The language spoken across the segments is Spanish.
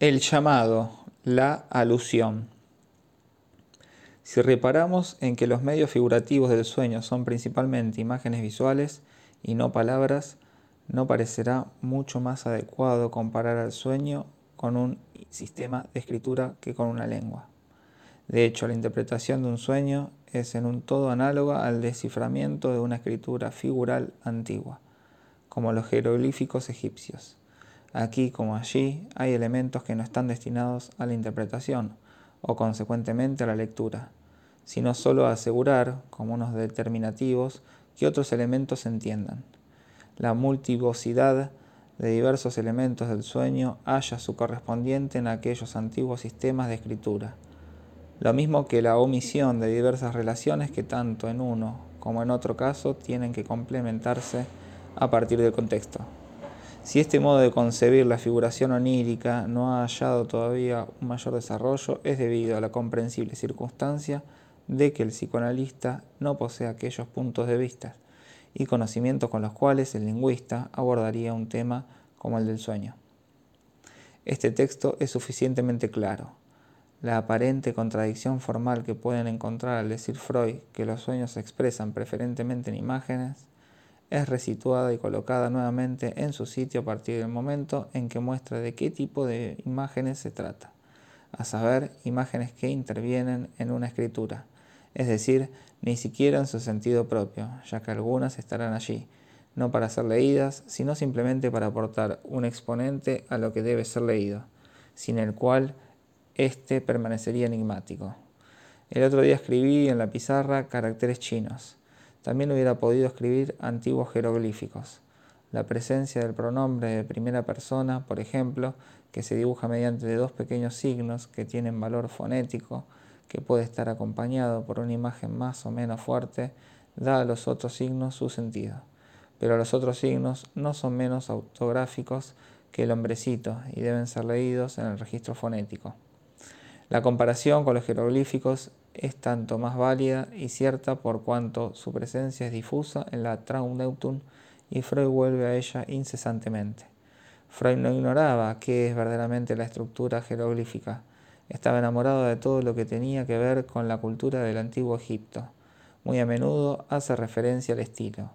El llamado, la alusión. Si reparamos en que los medios figurativos del sueño son principalmente imágenes visuales y no palabras, no parecerá mucho más adecuado comparar al sueño con un sistema de escritura que con una lengua. De hecho, la interpretación de un sueño es en un todo análoga al desciframiento de una escritura figural antigua, como los jeroglíficos egipcios. Aquí como allí hay elementos que no están destinados a la interpretación o consecuentemente a la lectura, sino solo a asegurar, como unos determinativos, que otros elementos se entiendan. La multivocidad de diversos elementos del sueño halla su correspondiente en aquellos antiguos sistemas de escritura, lo mismo que la omisión de diversas relaciones que tanto en uno como en otro caso tienen que complementarse a partir del contexto. Si este modo de concebir la figuración onírica no ha hallado todavía un mayor desarrollo, es debido a la comprensible circunstancia de que el psicoanalista no posee aquellos puntos de vista y conocimientos con los cuales el lingüista abordaría un tema como el del sueño. Este texto es suficientemente claro. La aparente contradicción formal que pueden encontrar al decir Freud que los sueños se expresan preferentemente en imágenes es resituada y colocada nuevamente en su sitio a partir del momento en que muestra de qué tipo de imágenes se trata, a saber, imágenes que intervienen en una escritura, es decir, ni siquiera en su sentido propio, ya que algunas estarán allí, no para ser leídas, sino simplemente para aportar un exponente a lo que debe ser leído, sin el cual éste permanecería enigmático. El otro día escribí en la pizarra caracteres chinos. También hubiera podido escribir antiguos jeroglíficos. La presencia del pronombre de primera persona, por ejemplo, que se dibuja mediante dos pequeños signos que tienen valor fonético, que puede estar acompañado por una imagen más o menos fuerte, da a los otros signos su sentido. Pero los otros signos no son menos autográficos que el hombrecito y deben ser leídos en el registro fonético. La comparación con los jeroglíficos es tanto más válida y cierta por cuanto su presencia es difusa en la Traumdeutung y Freud vuelve a ella incesantemente. Freud no ignoraba qué es verdaderamente la estructura jeroglífica, estaba enamorado de todo lo que tenía que ver con la cultura del antiguo Egipto. Muy a menudo hace referencia al estilo,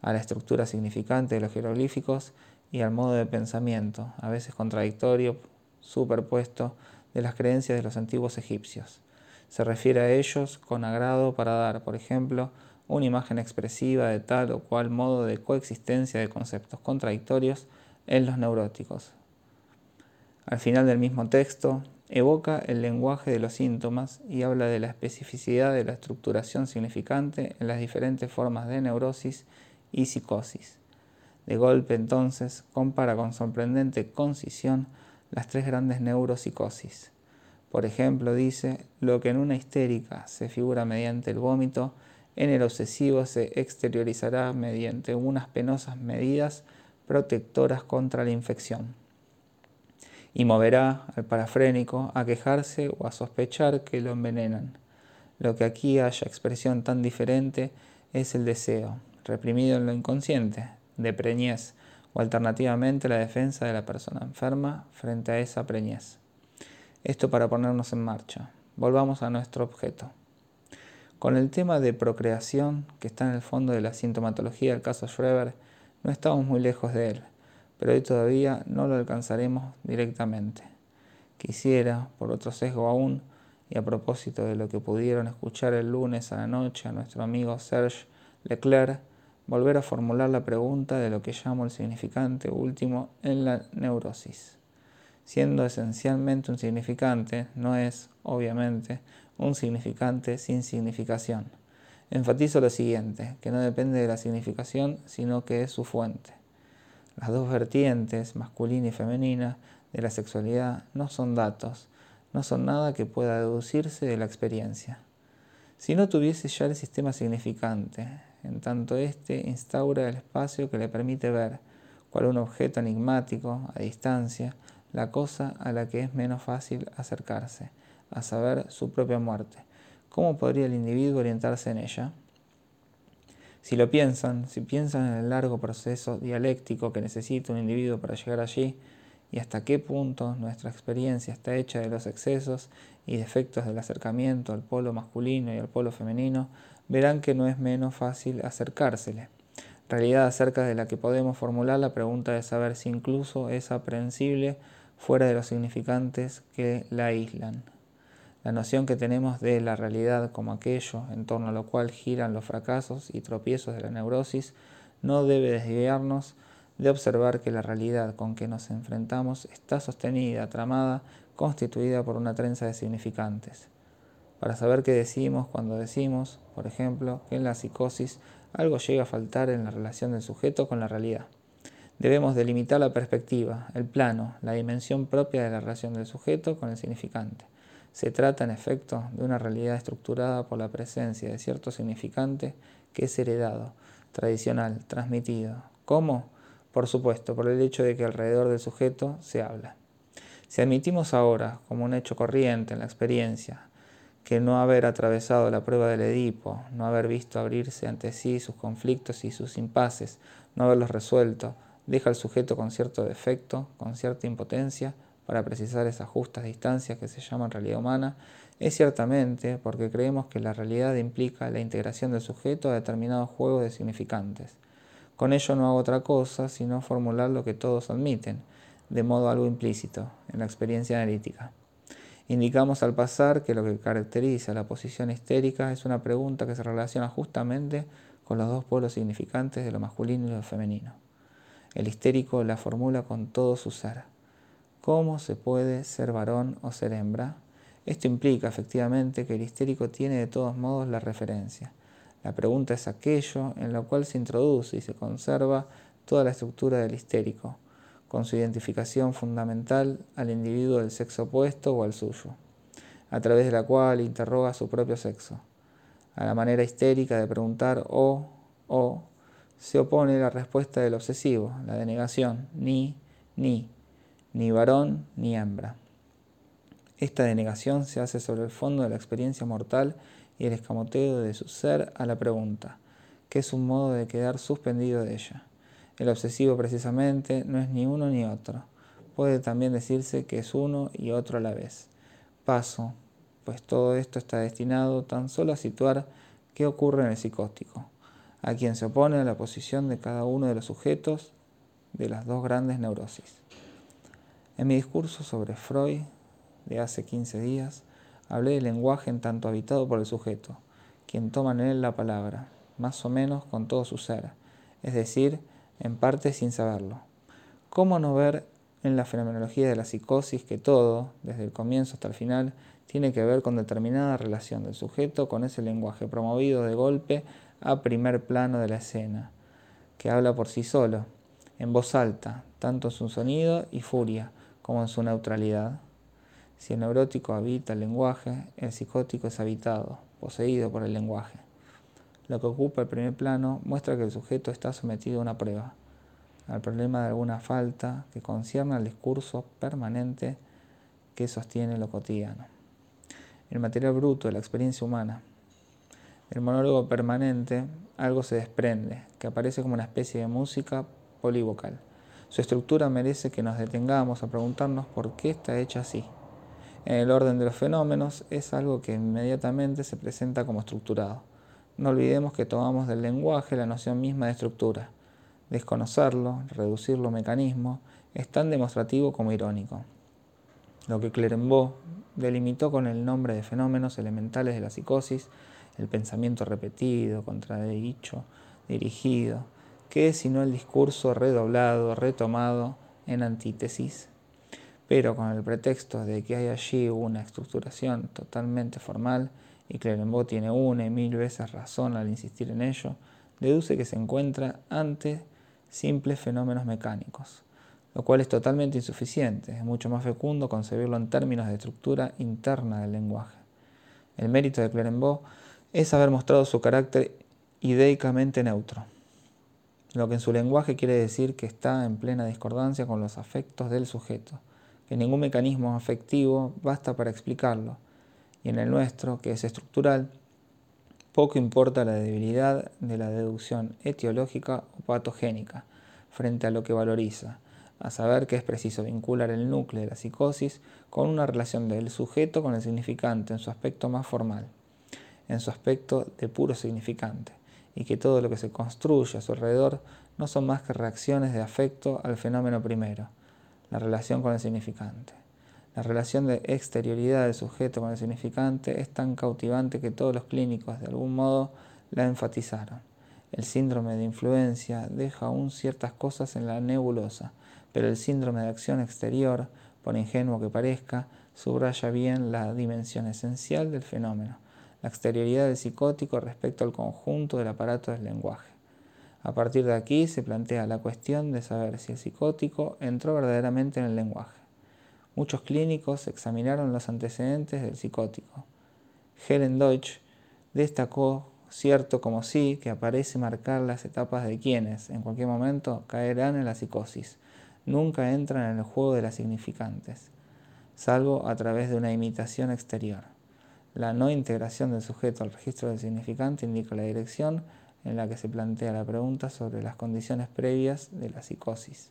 a la estructura significante de los jeroglíficos y al modo de pensamiento, a veces contradictorio, superpuesto, de las creencias de los antiguos egipcios. Se refiere a ellos con agrado para dar, por ejemplo, una imagen expresiva de tal o cual modo de coexistencia de conceptos contradictorios en los neuróticos. Al final del mismo texto, Evoca el lenguaje de los síntomas y habla de la especificidad de la estructuración significante en las diferentes formas de neurosis y psicosis. De golpe entonces compara con sorprendente concisión las tres grandes neuropsicosis. Por ejemplo, dice, lo que en una histérica se figura mediante el vómito, en el obsesivo se exteriorizará mediante unas penosas medidas protectoras contra la infección y moverá al parafrénico a quejarse o a sospechar que lo envenenan. Lo que aquí haya expresión tan diferente es el deseo, reprimido en lo inconsciente, de preñez, o alternativamente la defensa de la persona enferma frente a esa preñez. Esto para ponernos en marcha. Volvamos a nuestro objeto. Con el tema de procreación, que está en el fondo de la sintomatología del caso Schreber, no estamos muy lejos de él pero hoy todavía no lo alcanzaremos directamente. Quisiera, por otro sesgo aún, y a propósito de lo que pudieron escuchar el lunes a la noche a nuestro amigo Serge Leclerc, volver a formular la pregunta de lo que llamo el significante último en la neurosis. Siendo esencialmente un significante, no es, obviamente, un significante sin significación. Enfatizo lo siguiente, que no depende de la significación, sino que es su fuente. Las dos vertientes, masculina y femenina, de la sexualidad no son datos, no son nada que pueda deducirse de la experiencia. Si no tuviese ya el sistema significante, en tanto éste instaura el espacio que le permite ver, cual un objeto enigmático, a distancia, la cosa a la que es menos fácil acercarse, a saber, su propia muerte. ¿Cómo podría el individuo orientarse en ella? Si lo piensan, si piensan en el largo proceso dialéctico que necesita un individuo para llegar allí, y hasta qué punto nuestra experiencia está hecha de los excesos y defectos del acercamiento al polo masculino y al polo femenino, verán que no es menos fácil acercársele. Realidad acerca de la que podemos formular la pregunta de saber si incluso es aprehensible fuera de los significantes que la aíslan. La noción que tenemos de la realidad como aquello en torno a lo cual giran los fracasos y tropiezos de la neurosis no debe desviarnos de observar que la realidad con que nos enfrentamos está sostenida, tramada, constituida por una trenza de significantes. Para saber qué decimos cuando decimos, por ejemplo, que en la psicosis algo llega a faltar en la relación del sujeto con la realidad. Debemos delimitar la perspectiva, el plano, la dimensión propia de la relación del sujeto con el significante. Se trata, en efecto, de una realidad estructurada por la presencia de cierto significante que es heredado, tradicional, transmitido. ¿Cómo? Por supuesto, por el hecho de que alrededor del sujeto se habla. Si admitimos ahora, como un hecho corriente en la experiencia, que no haber atravesado la prueba del Edipo, no haber visto abrirse ante sí sus conflictos y sus impases, no haberlos resuelto, deja al sujeto con cierto defecto, con cierta impotencia, para precisar esas justas distancias que se llaman realidad humana, es ciertamente porque creemos que la realidad implica la integración del sujeto a determinados juegos de significantes, con ello no hago otra cosa sino formular lo que todos admiten, de modo algo implícito, en la experiencia analítica. Indicamos al pasar que lo que caracteriza la posición histérica es una pregunta que se relaciona justamente con los dos polos significantes de lo masculino y lo femenino. El histérico la formula con todo su ser. ¿Cómo se puede ser varón o ser hembra? Esto implica efectivamente que el histérico tiene de todos modos la referencia. La pregunta es aquello en lo cual se introduce y se conserva toda la estructura del histérico, con su identificación fundamental al individuo del sexo opuesto o al suyo, a través de la cual interroga su propio sexo. A la manera histérica de preguntar o, o, se opone la respuesta del obsesivo, la denegación, ni, ni, ni varón ni hembra. Esta denegación se hace sobre el fondo de la experiencia mortal y el escamoteo de su ser a la pregunta, que es un modo de quedar suspendido de ella. El obsesivo precisamente no es ni uno ni otro. Puede también decirse que es uno y otro a la vez. Paso, pues todo esto está destinado tan solo a situar qué ocurre en el psicótico, a quien se opone a la posición de cada uno de los sujetos de las dos grandes neurosis. En mi discurso sobre Freud de hace 15 días, Hablé del lenguaje en tanto habitado por el sujeto, quien toma en él la palabra, más o menos con todo su ser, es decir, en parte sin saberlo. ¿Cómo no ver en la fenomenología de la psicosis que todo, desde el comienzo hasta el final, tiene que ver con determinada relación del sujeto con ese lenguaje promovido de golpe a primer plano de la escena, que habla por sí solo, en voz alta, tanto en su sonido y furia como en su neutralidad? Si el neurótico habita el lenguaje, el psicótico es habitado, poseído por el lenguaje. Lo que ocupa el primer plano muestra que el sujeto está sometido a una prueba, al problema de alguna falta que concierne al discurso permanente que sostiene lo cotidiano. El material bruto de la experiencia humana. El monólogo permanente, algo se desprende, que aparece como una especie de música polivocal. Su estructura merece que nos detengamos a preguntarnos por qué está hecha así en el orden de los fenómenos es algo que inmediatamente se presenta como estructurado. No olvidemos que tomamos del lenguaje la noción misma de estructura. Desconocerlo, reducirlo a mecanismo, es tan demostrativo como irónico. Lo que Clerembault delimitó con el nombre de fenómenos elementales de la psicosis, el pensamiento repetido, contradicho, dirigido, que es sino el discurso redoblado, retomado en antítesis pero con el pretexto de que hay allí una estructuración totalmente formal, y Clerembault tiene una y mil veces razón al insistir en ello, deduce que se encuentra ante simples fenómenos mecánicos, lo cual es totalmente insuficiente, es mucho más fecundo concebirlo en términos de estructura interna del lenguaje. El mérito de Clerembault es haber mostrado su carácter ideicamente neutro, lo que en su lenguaje quiere decir que está en plena discordancia con los afectos del sujeto, que ningún mecanismo afectivo basta para explicarlo, y en el nuestro, que es estructural, poco importa la debilidad de la deducción etiológica o patogénica frente a lo que valoriza, a saber que es preciso vincular el núcleo de la psicosis con una relación del sujeto con el significante en su aspecto más formal, en su aspecto de puro significante, y que todo lo que se construye a su alrededor no son más que reacciones de afecto al fenómeno primero, la relación con el significante. La relación de exterioridad del sujeto con el significante es tan cautivante que todos los clínicos de algún modo la enfatizaron. El síndrome de influencia deja aún ciertas cosas en la nebulosa, pero el síndrome de acción exterior, por ingenuo que parezca, subraya bien la dimensión esencial del fenómeno, la exterioridad del psicótico respecto al conjunto del aparato del lenguaje. A partir de aquí se plantea la cuestión de saber si el psicótico entró verdaderamente en el lenguaje. Muchos clínicos examinaron los antecedentes del psicótico. Helen Deutsch destacó cierto como sí que aparece marcar las etapas de quienes, en cualquier momento, caerán en la psicosis. Nunca entran en el juego de las significantes, salvo a través de una imitación exterior. La no integración del sujeto al registro del significante indica la dirección en la que se plantea la pregunta sobre las condiciones previas de la psicosis,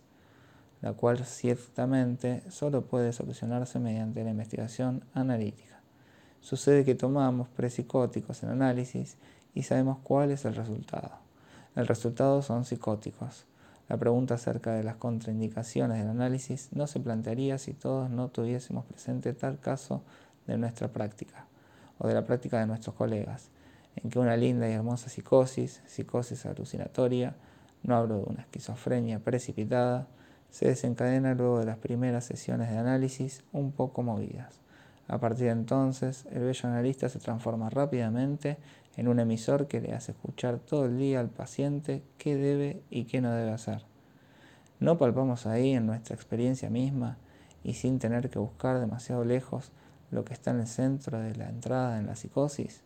la cual ciertamente solo puede solucionarse mediante la investigación analítica. Sucede que tomamos prepsicóticos en análisis y sabemos cuál es el resultado. El resultado son psicóticos. La pregunta acerca de las contraindicaciones del análisis no se plantearía si todos no tuviésemos presente tal caso de nuestra práctica o de la práctica de nuestros colegas, en que una linda y hermosa psicosis, psicosis alucinatoria, no hablo de una esquizofrenia precipitada, se desencadena luego de las primeras sesiones de análisis un poco movidas. A partir de entonces, el bello analista se transforma rápidamente en un emisor que le hace escuchar todo el día al paciente qué debe y qué no debe hacer. No palpamos ahí en nuestra experiencia misma y sin tener que buscar demasiado lejos lo que está en el centro de la entrada en la psicosis.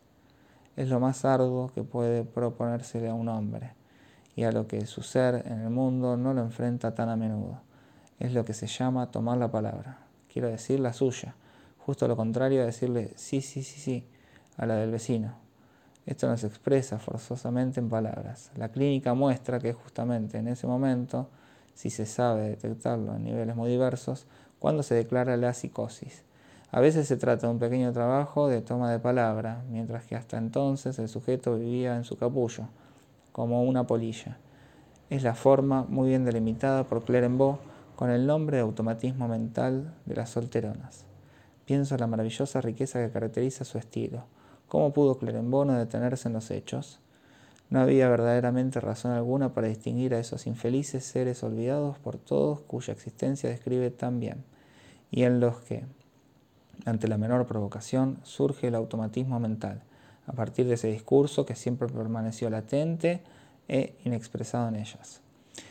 Es lo más arduo que puede proponérsele a un hombre y a lo que su ser en el mundo no lo enfrenta tan a menudo. Es lo que se llama tomar la palabra, quiero decir la suya, justo lo contrario a decirle sí, sí, sí, sí a la del vecino. Esto no se expresa forzosamente en palabras. La clínica muestra que justamente en ese momento, si se sabe detectarlo en niveles muy diversos, cuando se declara la psicosis. A veces se trata de un pequeño trabajo de toma de palabra, mientras que hasta entonces el sujeto vivía en su capullo, como una polilla. Es la forma muy bien delimitada por Clerenbeau con el nombre de automatismo mental de las solteronas. Pienso en la maravillosa riqueza que caracteriza su estilo ¿Cómo pudo Clerembono detenerse en los hechos? No había verdaderamente razón alguna para distinguir a esos infelices seres olvidados por todos cuya existencia describe tan bien, y en los que, ante la menor provocación, surge el automatismo mental, a partir de ese discurso que siempre permaneció latente e inexpresado en ellas.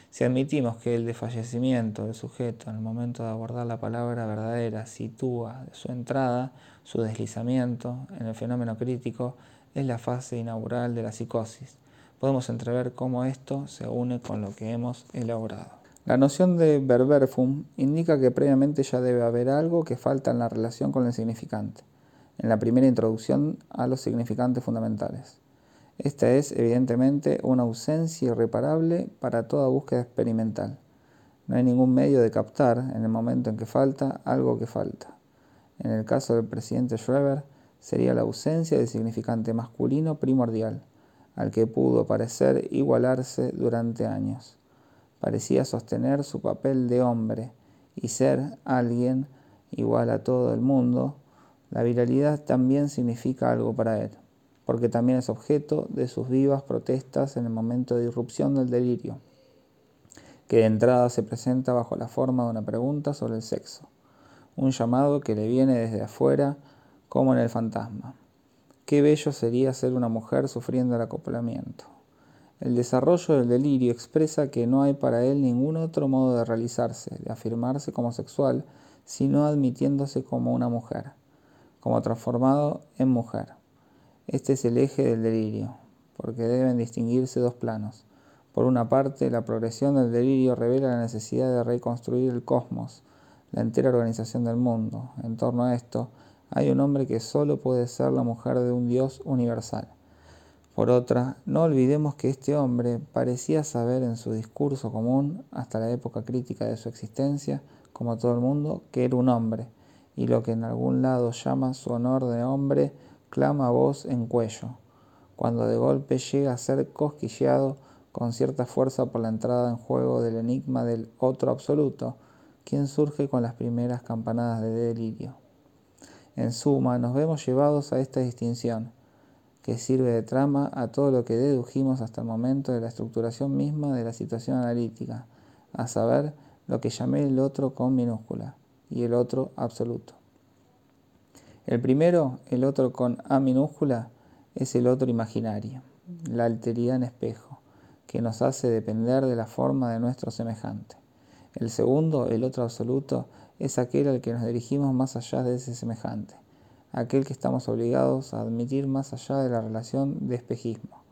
Si admitimos que el desfallecimiento del sujeto en el momento de abordar la palabra verdadera sitúa su entrada, su deslizamiento en el fenómeno crítico, es la fase inaugural de la psicosis. Podemos entrever cómo esto se une con lo que hemos elaborado. La noción de verberfum indica que previamente ya debe haber algo que falta en la relación con el significante, en la primera introducción a los significantes fundamentales. Esta es, evidentemente, una ausencia irreparable para toda búsqueda experimental. No hay ningún medio de captar, en el momento en que falta, algo que falta. En el caso del presidente Schreber, sería la ausencia del significante masculino primordial, al que pudo parecer igualarse durante años. Parecía sostener su papel de hombre y ser alguien igual a todo el mundo. La viralidad también significa algo para él porque también es objeto de sus vivas protestas en el momento de irrupción del delirio, que de entrada se presenta bajo la forma de una pregunta sobre el sexo, un llamado que le viene desde afuera como en el fantasma. Qué bello sería ser una mujer sufriendo el acoplamiento. El desarrollo del delirio expresa que no hay para él ningún otro modo de realizarse, de afirmarse como sexual, sino admitiéndose como una mujer, como transformado en mujer. Este es el eje del delirio, porque deben distinguirse dos planos. Por una parte, la progresión del delirio revela la necesidad de reconstruir el cosmos, la entera organización del mundo. En torno a esto, hay un hombre que solo puede ser la mujer de un Dios universal. Por otra, no olvidemos que este hombre parecía saber en su discurso común, hasta la época crítica de su existencia, como todo el mundo, que era un hombre, y lo que en algún lado llama su honor de hombre, clama voz en cuello, cuando de golpe llega a ser cosquilleado con cierta fuerza por la entrada en juego del enigma del otro absoluto, quien surge con las primeras campanadas de delirio. En suma, nos vemos llevados a esta distinción, que sirve de trama a todo lo que dedujimos hasta el momento de la estructuración misma de la situación analítica, a saber, lo que llamé el otro con minúscula y el otro absoluto. El primero, el otro con A minúscula, es el otro imaginario, la alteridad en espejo, que nos hace depender de la forma de nuestro semejante. El segundo, el otro absoluto, es aquel al que nos dirigimos más allá de ese semejante, aquel que estamos obligados a admitir más allá de la relación de espejismo,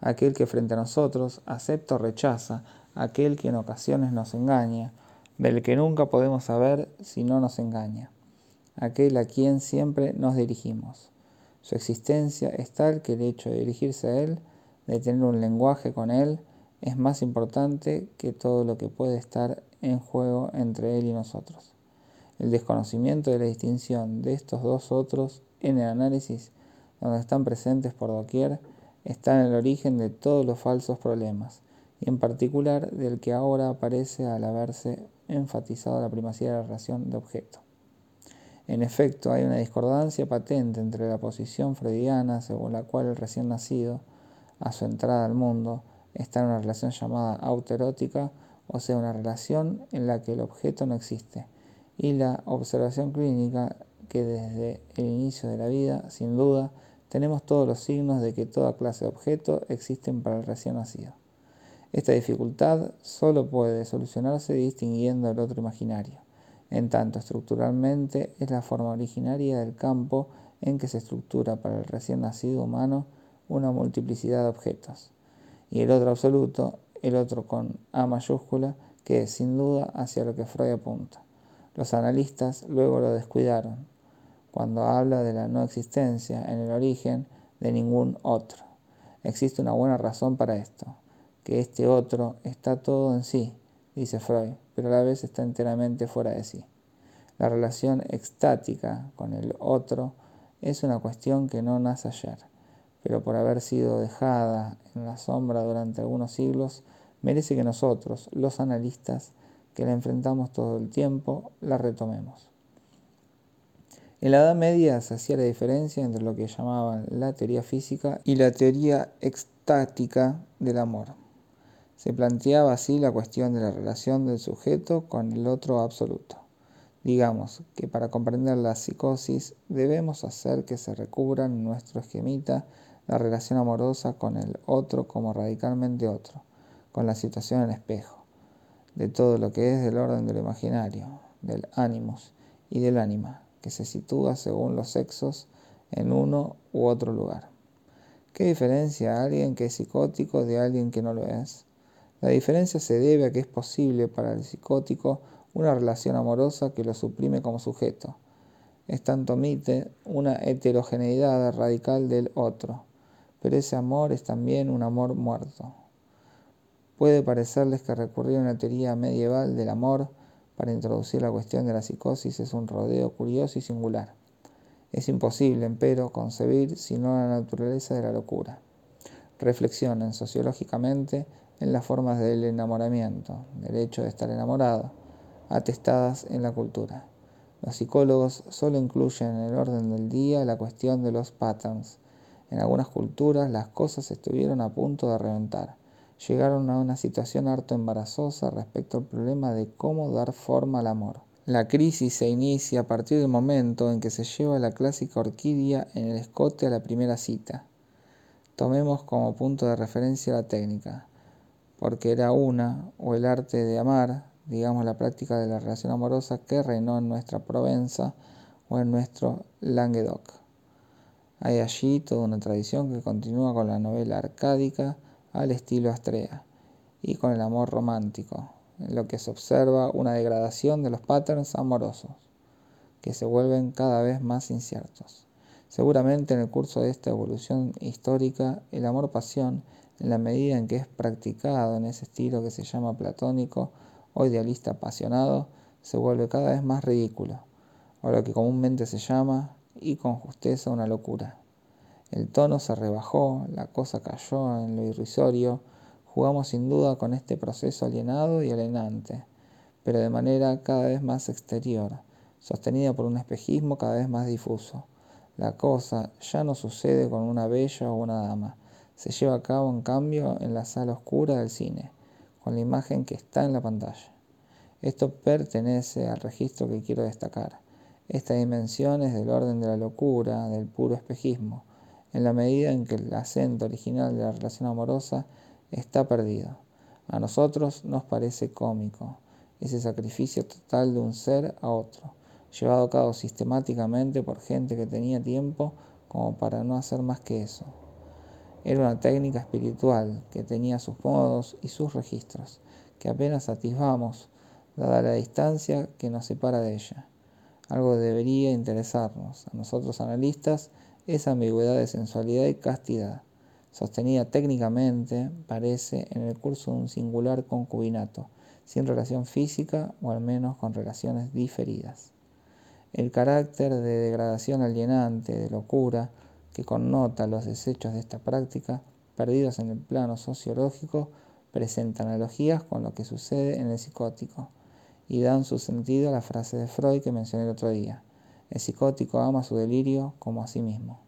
aquel que frente a nosotros acepta o rechaza, aquel que en ocasiones nos engaña, del que nunca podemos saber si no nos engaña aquel a quien siempre nos dirigimos. Su existencia es tal que el hecho de dirigirse a Él, de tener un lenguaje con Él, es más importante que todo lo que puede estar en juego entre Él y nosotros. El desconocimiento de la distinción de estos dos otros en el análisis, donde están presentes por doquier, está en el origen de todos los falsos problemas, y en particular del que ahora aparece al haberse enfatizado la primacía de la relación de objeto. En efecto, hay una discordancia patente entre la posición freudiana según la cual el recién nacido, a su entrada al mundo, está en una relación llamada autoerótica, o sea, una relación en la que el objeto no existe, y la observación clínica que desde el inicio de la vida, sin duda, tenemos todos los signos de que toda clase de objeto existen para el recién nacido. Esta dificultad solo puede solucionarse distinguiendo el otro imaginario en tanto estructuralmente es la forma originaria del campo en que se estructura para el recién nacido humano una multiplicidad de objetos, y el otro absoluto, el otro con A mayúscula, que es sin duda hacia lo que Freud apunta. Los analistas luego lo descuidaron, cuando habla de la no existencia en el origen de ningún otro. Existe una buena razón para esto, que este otro está todo en sí, dice Freud, pero a la vez está enteramente fuera de sí. La relación extática con el otro es una cuestión que no nace ayer, pero por haber sido dejada en la sombra durante algunos siglos, merece que nosotros, los analistas, que la enfrentamos todo el tiempo, la retomemos. En la Edad Media se hacía la diferencia entre lo que llamaban la teoría física y la teoría extática del amor. Se planteaba así la cuestión de la relación del sujeto con el otro absoluto. Digamos que para comprender la psicosis debemos hacer que se recubra en nuestro esquemita la relación amorosa con el otro como radicalmente otro, con la situación en espejo, de todo lo que es del orden del imaginario, del ánimos y del ánima, que se sitúa según los sexos en uno u otro lugar. ¿Qué diferencia alguien que es psicótico de alguien que no lo es? La diferencia se debe a que es posible para el psicótico una relación amorosa que lo suprime como sujeto. Es tanto omite una heterogeneidad radical del otro, pero ese amor es también un amor muerto. Puede parecerles que recurrir a una teoría medieval del amor para introducir la cuestión de la psicosis es un rodeo curioso y singular. Es imposible, empero, concebir sino la naturaleza de la locura. Reflexionen sociológicamente en las formas del enamoramiento, del hecho de estar enamorado, atestadas en la cultura. Los psicólogos solo incluyen en el orden del día la cuestión de los patterns. En algunas culturas las cosas estuvieron a punto de reventar. Llegaron a una situación harto embarazosa respecto al problema de cómo dar forma al amor. La crisis se inicia a partir del momento en que se lleva la clásica orquídea en el escote a la primera cita. Tomemos como punto de referencia la técnica porque era una, o el arte de amar, digamos la práctica de la relación amorosa que reinó en nuestra Provenza o en nuestro Languedoc. Hay allí toda una tradición que continúa con la novela arcádica al estilo Astrea y con el amor romántico, en lo que se observa una degradación de los patterns amorosos, que se vuelven cada vez más inciertos. Seguramente en el curso de esta evolución histórica, el amor-pasión, en la medida en que es practicado en ese estilo que se llama platónico o idealista apasionado, se vuelve cada vez más ridículo, o lo que comúnmente se llama, y con justeza, una locura. El tono se rebajó, la cosa cayó en lo irrisorio, jugamos sin duda con este proceso alienado y alienante, pero de manera cada vez más exterior, sostenida por un espejismo cada vez más difuso. La cosa ya no sucede con una bella o una dama, se lleva a cabo en cambio en la sala oscura del cine, con la imagen que está en la pantalla. Esto pertenece al registro que quiero destacar. Esta dimensión es del orden de la locura, del puro espejismo, en la medida en que el acento original de la relación amorosa está perdido. A nosotros nos parece cómico ese sacrificio total de un ser a otro llevado a cabo sistemáticamente por gente que tenía tiempo como para no hacer más que eso. Era una técnica espiritual que tenía sus modos y sus registros, que apenas atisbamos, dada la distancia que nos separa de ella. Algo debería interesarnos, a nosotros analistas, esa ambigüedad de sensualidad y castidad, sostenida técnicamente, parece, en el curso de un singular concubinato, sin relación física o al menos con relaciones diferidas. El carácter de degradación alienante, de locura, que connota los desechos de esta práctica, perdidos en el plano sociológico, presenta analogías con lo que sucede en el psicótico y dan su sentido a la frase de Freud que mencioné el otro día. El psicótico ama su delirio como a sí mismo.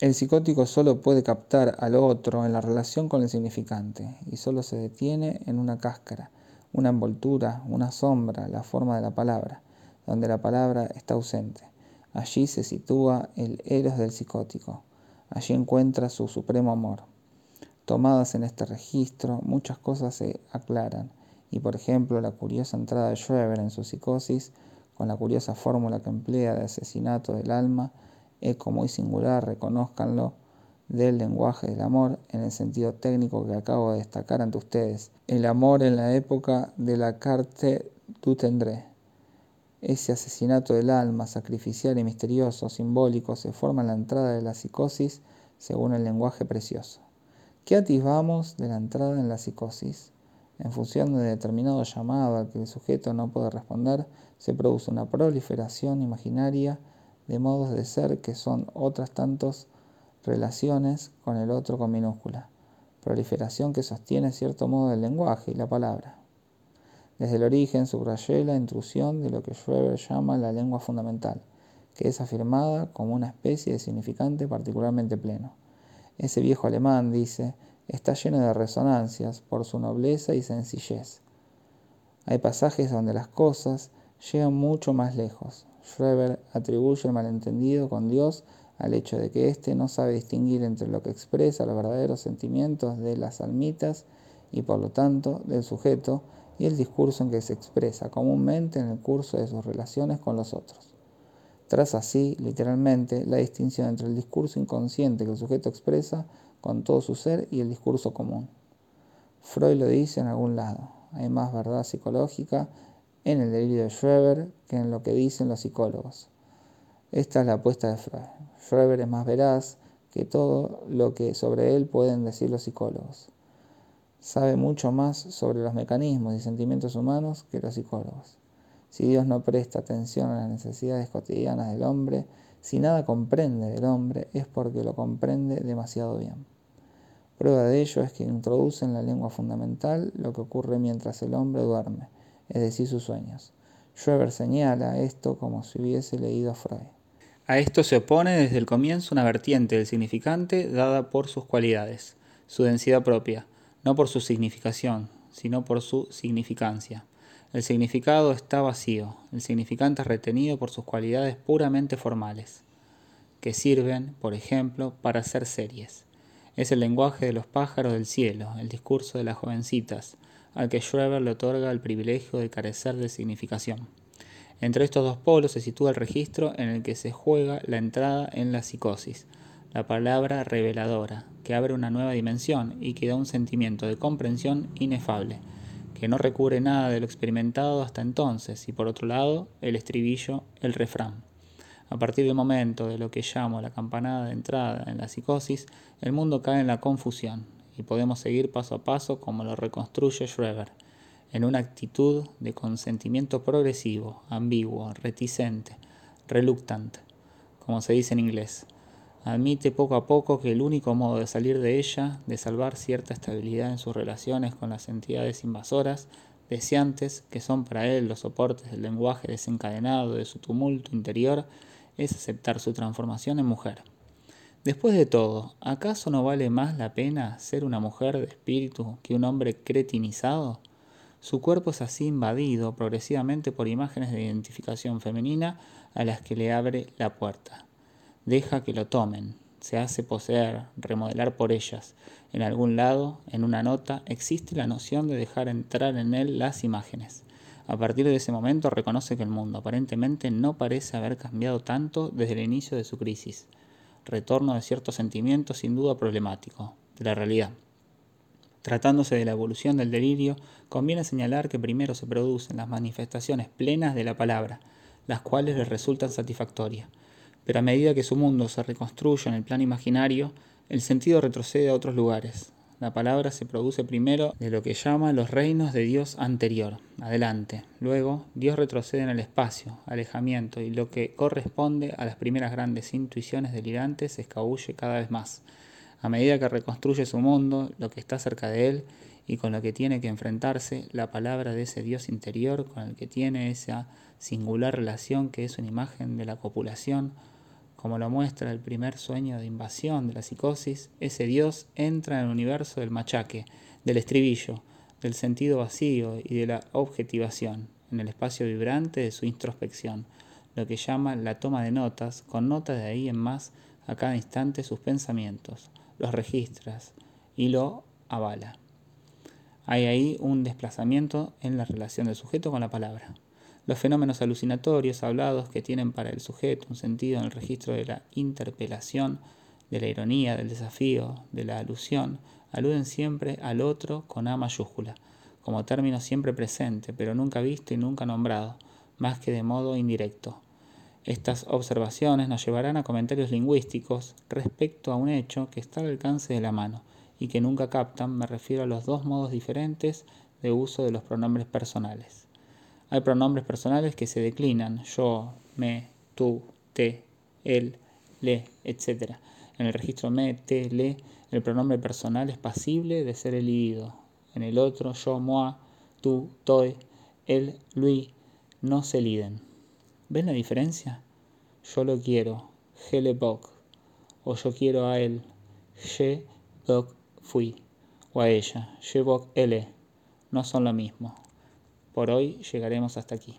El psicótico solo puede captar al otro en la relación con el significante y solo se detiene en una cáscara, una envoltura, una sombra, la forma de la palabra donde la palabra está ausente. Allí se sitúa el eros del psicótico. Allí encuentra su supremo amor. Tomadas en este registro, muchas cosas se aclaran, y por ejemplo la curiosa entrada de Schreber en su psicosis, con la curiosa fórmula que emplea de asesinato del alma, eco muy singular, reconozcanlo, del lenguaje del amor en el sentido técnico que acabo de destacar ante ustedes. El amor en la época de la carte du tendré. Ese asesinato del alma, sacrificial y misterioso, simbólico, se forma en la entrada de la psicosis según el lenguaje precioso. ¿Qué atisbamos de la entrada en la psicosis? En función de determinado llamado al que el sujeto no puede responder, se produce una proliferación imaginaria de modos de ser que son otras tantas relaciones con el otro con minúscula. Proliferación que sostiene cierto modo del lenguaje y la palabra. Desde el origen subrayé la intrusión de lo que Schreber llama la lengua fundamental, que es afirmada como una especie de significante particularmente pleno. Ese viejo alemán, dice, está lleno de resonancias por su nobleza y sencillez. Hay pasajes donde las cosas llegan mucho más lejos. Schreber atribuye el malentendido con Dios al hecho de que éste no sabe distinguir entre lo que expresa los verdaderos sentimientos de las almitas y por lo tanto del sujeto y el discurso en que se expresa comúnmente en el curso de sus relaciones con los otros. Tras así, literalmente, la distinción entre el discurso inconsciente que el sujeto expresa con todo su ser y el discurso común. Freud lo dice en algún lado. Hay más verdad psicológica en el delirio de Schreber que en lo que dicen los psicólogos. Esta es la apuesta de Freud. Schreber es más veraz que todo lo que sobre él pueden decir los psicólogos sabe mucho más sobre los mecanismos y sentimientos humanos que los psicólogos. Si Dios no presta atención a las necesidades cotidianas del hombre, si nada comprende del hombre, es porque lo comprende demasiado bien. Prueba de ello es que introduce en la lengua fundamental lo que ocurre mientras el hombre duerme, es decir, sus sueños. Schreber señala esto como si hubiese leído a Freud. A esto se opone desde el comienzo una vertiente del significante dada por sus cualidades, su densidad propia, no por su significación, sino por su significancia. El significado está vacío, el significante es retenido por sus cualidades puramente formales, que sirven, por ejemplo, para hacer series. Es el lenguaje de los pájaros del cielo, el discurso de las jovencitas, al que Schreber le otorga el privilegio de carecer de significación. Entre estos dos polos se sitúa el registro en el que se juega la entrada en la psicosis, la palabra reveladora, que abre una nueva dimensión y que da un sentimiento de comprensión inefable, que no recubre nada de lo experimentado hasta entonces, y por otro lado, el estribillo, el refrán. A partir del momento de lo que llamo la campanada de entrada en la psicosis, el mundo cae en la confusión y podemos seguir paso a paso como lo reconstruye Schreber, en una actitud de consentimiento progresivo, ambiguo, reticente, reluctant, como se dice en inglés. Admite poco a poco que el único modo de salir de ella, de salvar cierta estabilidad en sus relaciones con las entidades invasoras, deseantes, que son para él los soportes del lenguaje desencadenado de su tumulto interior, es aceptar su transformación en mujer. Después de todo, ¿acaso no vale más la pena ser una mujer de espíritu que un hombre cretinizado? Su cuerpo es así invadido progresivamente por imágenes de identificación femenina a las que le abre la puerta. Deja que lo tomen, se hace poseer, remodelar por ellas. En algún lado, en una nota, existe la noción de dejar entrar en él las imágenes. A partir de ese momento reconoce que el mundo aparentemente no parece haber cambiado tanto desde el inicio de su crisis. Retorno de cierto sentimiento sin duda problemático, de la realidad. Tratándose de la evolución del delirio, conviene señalar que primero se producen las manifestaciones plenas de la palabra, las cuales le resultan satisfactorias. Pero a medida que su mundo se reconstruye en el plano imaginario, el sentido retrocede a otros lugares, la palabra se produce primero de lo que llama los reinos de Dios anterior, adelante. Luego, Dios retrocede en el espacio, alejamiento, y lo que corresponde a las primeras grandes intuiciones delirantes se escabulle cada vez más. A medida que reconstruye su mundo, lo que está cerca de él y con lo que tiene que enfrentarse, la palabra de ese Dios interior con el que tiene esa singular relación que es una imagen de la copulación, como lo muestra el primer sueño de invasión de la psicosis, ese Dios entra en el universo del machaque, del estribillo, del sentido vacío y de la objetivación, en el espacio vibrante de su introspección, lo que llama la toma de notas, con notas de ahí en más a cada instante sus pensamientos, los registras y lo avala. Hay ahí un desplazamiento en la relación del sujeto con la palabra. Los fenómenos alucinatorios hablados que tienen para el sujeto un sentido en el registro de la interpelación, de la ironía, del desafío, de la alusión, aluden siempre al otro con A mayúscula, como término siempre presente, pero nunca visto y nunca nombrado, más que de modo indirecto. Estas observaciones nos llevarán a comentarios lingüísticos respecto a un hecho que está al alcance de la mano y que nunca captan, me refiero a los dos modos diferentes de uso de los pronombres personales. Hay pronombres personales que se declinan, yo, me, tú, te, él, le, etc. En el registro me, te, le, el pronombre personal es pasible de ser elidido. En el otro, yo, moi, tú, toi, él, lui, no se eliden. ¿Ven la diferencia? Yo lo quiero, je le boc, o yo quiero a él, je boc fui, o a ella, je boc ele, no son lo mismo. Por hoy llegaremos hasta aquí.